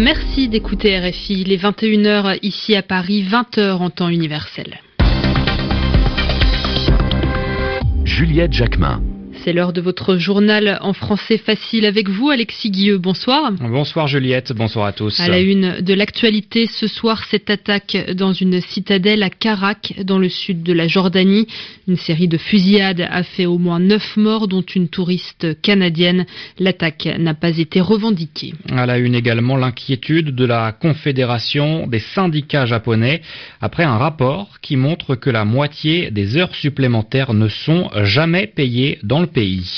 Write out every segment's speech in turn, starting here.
Merci d'écouter RFI. Les 21h ici à Paris, 20h en temps universel. Juliette Jacquemin. C'est l'heure de votre journal en français facile avec vous, Alexis Guilleux. Bonsoir. Bonsoir Juliette, bonsoir à tous. À la une de l'actualité ce soir, cette attaque dans une citadelle à Karak, dans le sud de la Jordanie. Une série de fusillades a fait au moins neuf morts, dont une touriste canadienne. L'attaque n'a pas été revendiquée. À la une également l'inquiétude de la Confédération des syndicats japonais après un rapport qui montre que la moitié des heures supplémentaires ne sont jamais payées dans le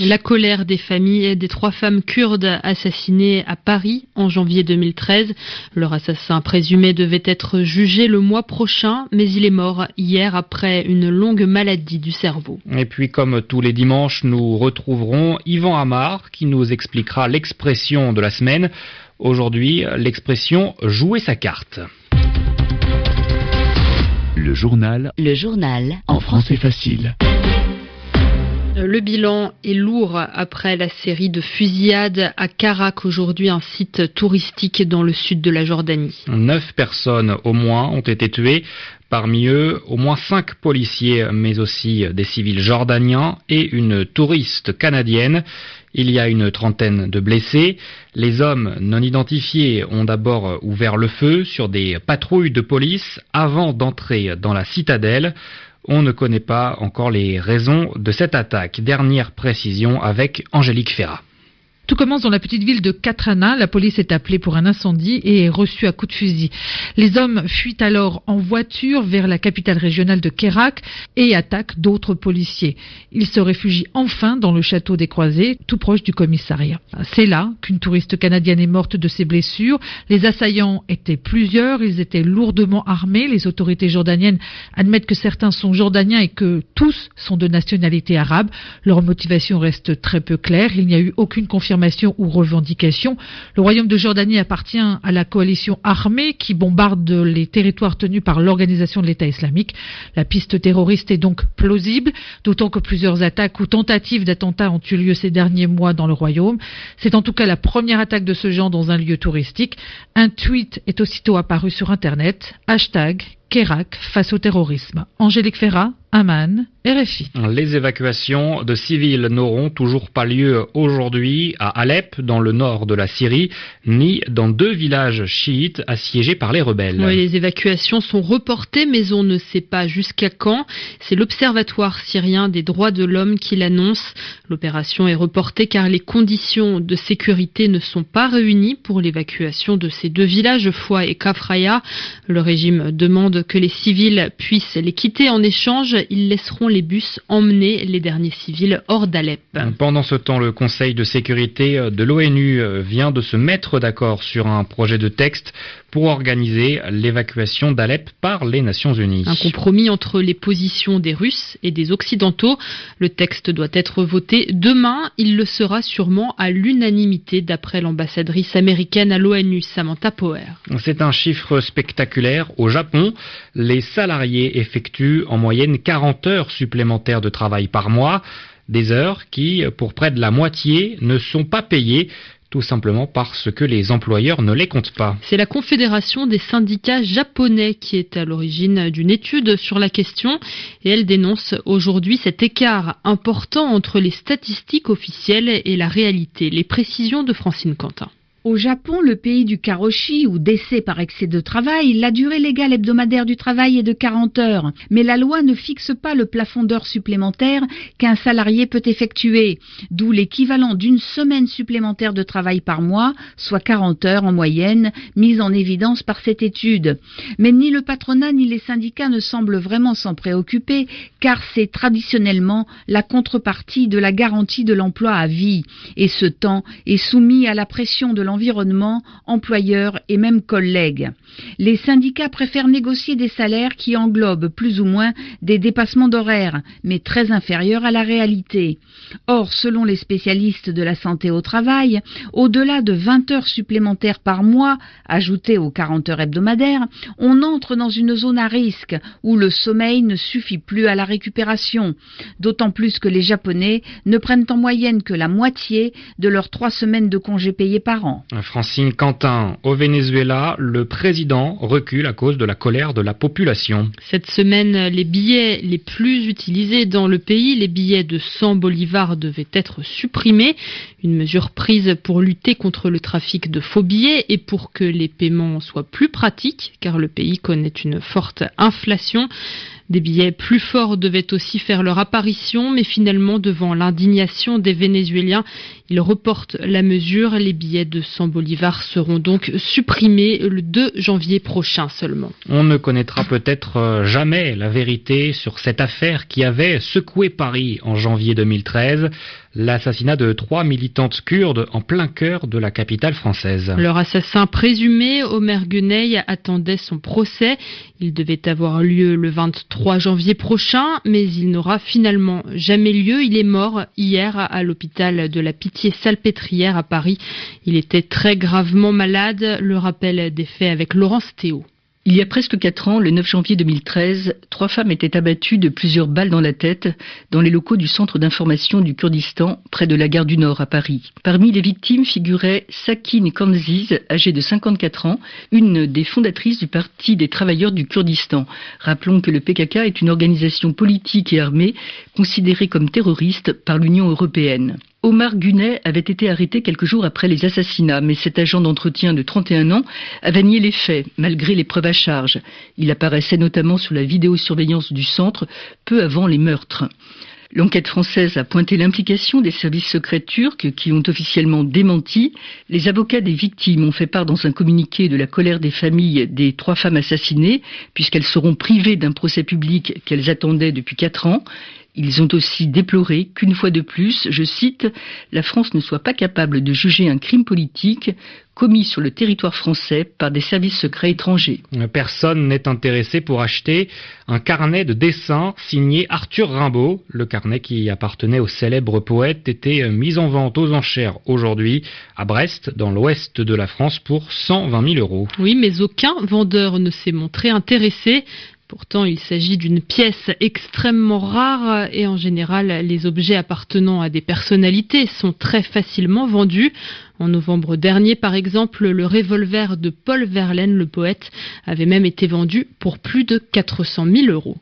la colère des familles des trois femmes kurdes assassinées à Paris en janvier 2013. Leur assassin présumé devait être jugé le mois prochain, mais il est mort hier après une longue maladie du cerveau. Et puis comme tous les dimanches, nous retrouverons Yvan Amar qui nous expliquera l'expression de la semaine. Aujourd'hui, l'expression jouer sa carte. Le journal. Le journal. En français facile. Le bilan est lourd après la série de fusillades à Karak, aujourd'hui un site touristique dans le sud de la Jordanie. Neuf personnes au moins ont été tuées. Parmi eux, au moins cinq policiers, mais aussi des civils jordaniens et une touriste canadienne. Il y a une trentaine de blessés. Les hommes non identifiés ont d'abord ouvert le feu sur des patrouilles de police avant d'entrer dans la citadelle. On ne connaît pas encore les raisons de cette attaque. Dernière précision avec Angélique Ferrat. Tout commence dans la petite ville de Katrana. La police est appelée pour un incendie et est reçue à coups de fusil. Les hommes fuient alors en voiture vers la capitale régionale de Kerak et attaquent d'autres policiers. Ils se réfugient enfin dans le château des Croisés, tout proche du commissariat. C'est là qu'une touriste canadienne est morte de ses blessures. Les assaillants étaient plusieurs, ils étaient lourdement armés. Les autorités jordaniennes admettent que certains sont jordaniens et que tous sont de nationalité arabe. Leur motivation reste très peu claire. Il n'y a eu aucune confirmation ou. Le royaume de Jordanie appartient à la coalition armée qui bombarde les territoires tenus par l'organisation de l'État islamique. La piste terroriste est donc plausible, d'autant que plusieurs attaques ou tentatives d'attentats ont eu lieu ces derniers mois dans le royaume. C'est en tout cas la première attaque de ce genre dans un lieu touristique. Un tweet est aussitôt apparu sur Internet. Hashtag Kerak face au terrorisme. Angélique Ferrat, Aman, RFI. Les évacuations de civils n'auront toujours pas lieu aujourd'hui à Alep, dans le nord de la Syrie, ni dans deux villages chiites assiégés par les rebelles. les évacuations sont reportées, mais on ne sait pas jusqu'à quand. C'est l'Observatoire syrien des droits de l'homme qui l'annonce. L'opération est reportée car les conditions de sécurité ne sont pas réunies pour l'évacuation de ces deux villages, Foy et Kafraya. Le régime demande que les civils puissent les quitter en échange ils laisseront les bus emmener les derniers civils hors d'Alep. Pendant ce temps, le Conseil de sécurité de l'ONU vient de se mettre d'accord sur un projet de texte pour organiser l'évacuation d'Alep par les Nations Unies. Un compromis entre les positions des Russes et des Occidentaux. Le texte doit être voté demain. Il le sera sûrement à l'unanimité d'après l'ambassadrice américaine à l'ONU, Samantha Power. C'est un chiffre spectaculaire. Au Japon, les salariés effectuent en moyenne 40 heures supplémentaires de travail par mois. Des heures qui, pour près de la moitié, ne sont pas payées tout simplement parce que les employeurs ne les comptent pas. C'est la Confédération des syndicats japonais qui est à l'origine d'une étude sur la question et elle dénonce aujourd'hui cet écart important entre les statistiques officielles et la réalité. Les précisions de Francine Quentin. Au Japon, le pays du karoshi ou décès par excès de travail, la durée légale hebdomadaire du travail est de 40 heures, mais la loi ne fixe pas le plafond d'heures supplémentaires qu'un salarié peut effectuer, d'où l'équivalent d'une semaine supplémentaire de travail par mois, soit 40 heures en moyenne, mise en évidence par cette étude. Mais ni le patronat ni les syndicats ne semblent vraiment s'en préoccuper, car c'est traditionnellement la contrepartie de la garantie de l'emploi à vie, et ce temps est soumis à la pression de environnement, employeurs et même collègues. Les syndicats préfèrent négocier des salaires qui englobent plus ou moins des dépassements d'horaires, mais très inférieurs à la réalité. Or, selon les spécialistes de la santé au travail, au-delà de 20 heures supplémentaires par mois, ajoutées aux 40 heures hebdomadaires, on entre dans une zone à risque où le sommeil ne suffit plus à la récupération, d'autant plus que les Japonais ne prennent en moyenne que la moitié de leurs trois semaines de congés payés par an. Francine Quentin, au Venezuela, le président recule à cause de la colère de la population. Cette semaine, les billets les plus utilisés dans le pays, les billets de 100 bolivars, devaient être supprimés. Une mesure prise pour lutter contre le trafic de faux billets et pour que les paiements soient plus pratiques, car le pays connaît une forte inflation. Des billets plus forts devaient aussi faire leur apparition, mais finalement, devant l'indignation des Vénézuéliens, ils reportent la mesure. Les billets de 100 bolivars seront donc supprimés le 2 janvier prochain seulement. On ne connaîtra peut-être euh, jamais la vérité sur cette affaire qui avait secoué Paris en janvier 2013, l'assassinat de trois militantes kurdes en plein cœur de la capitale française. Leur assassin présumé, Omer Gueneil, attendait son procès. Il devait avoir lieu le 23 janvier prochain, mais il n'aura finalement jamais lieu. Il est mort hier à l'hôpital de la Pitié salpêtrière à Paris. Il était très gravement malade. Le rappel des faits avec Laurence Théo. Il y a presque quatre ans, le 9 janvier 2013, trois femmes étaient abattues de plusieurs balles dans la tête dans les locaux du centre d'information du Kurdistan, près de la gare du Nord à Paris. Parmi les victimes figurait Sakin Kanziz, âgée de 54 ans, une des fondatrices du Parti des travailleurs du Kurdistan. Rappelons que le PKK est une organisation politique et armée considérée comme terroriste par l'Union européenne. Omar Gunet avait été arrêté quelques jours après les assassinats, mais cet agent d'entretien de 31 ans avait nié les faits, malgré les preuves à charge. Il apparaissait notamment sur la vidéosurveillance du centre peu avant les meurtres. L'enquête française a pointé l'implication des services secrets turcs qui ont officiellement démenti. Les avocats des victimes ont fait part dans un communiqué de la colère des familles des trois femmes assassinées, puisqu'elles seront privées d'un procès public qu'elles attendaient depuis quatre ans. Ils ont aussi déploré qu'une fois de plus, je cite, la France ne soit pas capable de juger un crime politique commis sur le territoire français par des services secrets étrangers. Personne n'est intéressé pour acheter un carnet de dessins signé Arthur Rimbaud. Le carnet qui appartenait au célèbre poète était mis en vente aux enchères aujourd'hui à Brest, dans l'ouest de la France, pour 120 000 euros. Oui, mais aucun vendeur ne s'est montré intéressé. Pourtant, il s'agit d'une pièce extrêmement rare et en général, les objets appartenant à des personnalités sont très facilement vendus. En novembre dernier, par exemple, le revolver de Paul Verlaine, le poète, avait même été vendu pour plus de 400 000 euros.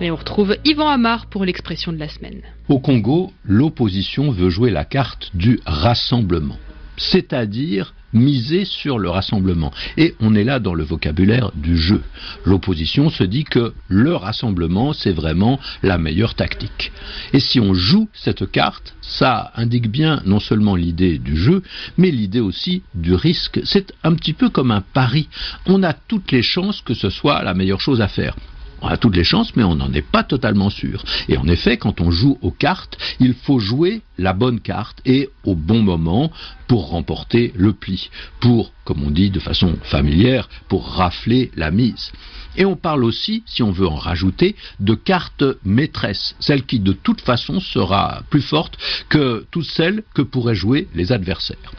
Et on retrouve Yvan Amar pour l'expression de la semaine. Au Congo, l'opposition veut jouer la carte du rassemblement, c'est-à-dire miser sur le rassemblement. Et on est là dans le vocabulaire du jeu. L'opposition se dit que le rassemblement, c'est vraiment la meilleure tactique. Et si on joue cette carte, ça indique bien non seulement l'idée du jeu, mais l'idée aussi du risque. C'est un petit peu comme un pari. On a toutes les chances que ce soit la meilleure chose à faire. On a toutes les chances, mais on n'en est pas totalement sûr. Et en effet, quand on joue aux cartes, il faut jouer la bonne carte et au bon moment pour remporter le pli, pour, comme on dit de façon familière, pour rafler la mise. Et on parle aussi, si on veut en rajouter, de carte maîtresse, celle qui de toute façon sera plus forte que toutes celles que pourraient jouer les adversaires.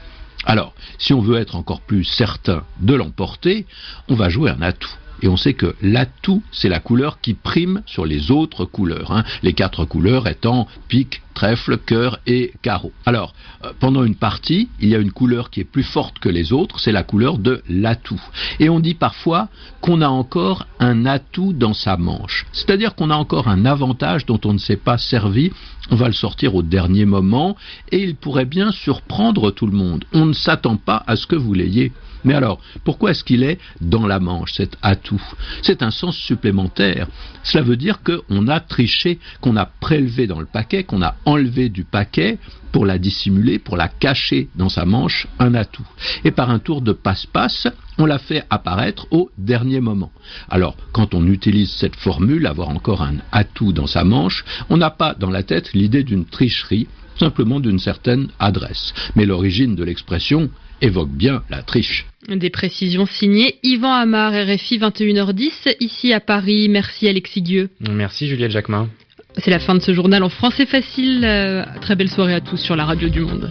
Alors, si on veut être encore plus certain de l'emporter, on va jouer un atout. Et on sait que l'atout, c'est la couleur qui prime sur les autres couleurs. Hein. les quatre couleurs étant pique, trèfle, cœur et carreau. Alors, euh, pendant une partie, il y a une couleur qui est plus forte que les autres, c'est la couleur de l'atout. Et on dit parfois qu'on a encore un atout dans sa manche. C'est-à-dire qu'on a encore un avantage dont on ne s'est pas servi. On va le sortir au dernier moment et il pourrait bien surprendre tout le monde. On ne s'attend pas à ce que vous l'ayez. Mais alors, pourquoi est-ce qu'il est dans la manche, cet atout? C'est un sens supplémentaire. Cela veut dire qu'on a triché, qu'on a prélevé dans le paquet, qu'on a enlevé du paquet pour la dissimuler, pour la cacher dans sa manche, un atout. Et par un tour de passe-passe, on l'a fait apparaître au dernier moment. Alors, quand on utilise cette formule, avoir encore un atout dans sa manche, on n'a pas dans la tête l'idée d'une tricherie, simplement d'une certaine adresse. Mais l'origine de l'expression évoque bien la triche. Des précisions signées Yvan Amar, RFI 21h10, ici à Paris. Merci Alexis Dieu. Merci Juliette Jacquemin. C'est la fin de ce journal en français facile. Euh, très belle soirée à tous sur la radio du monde.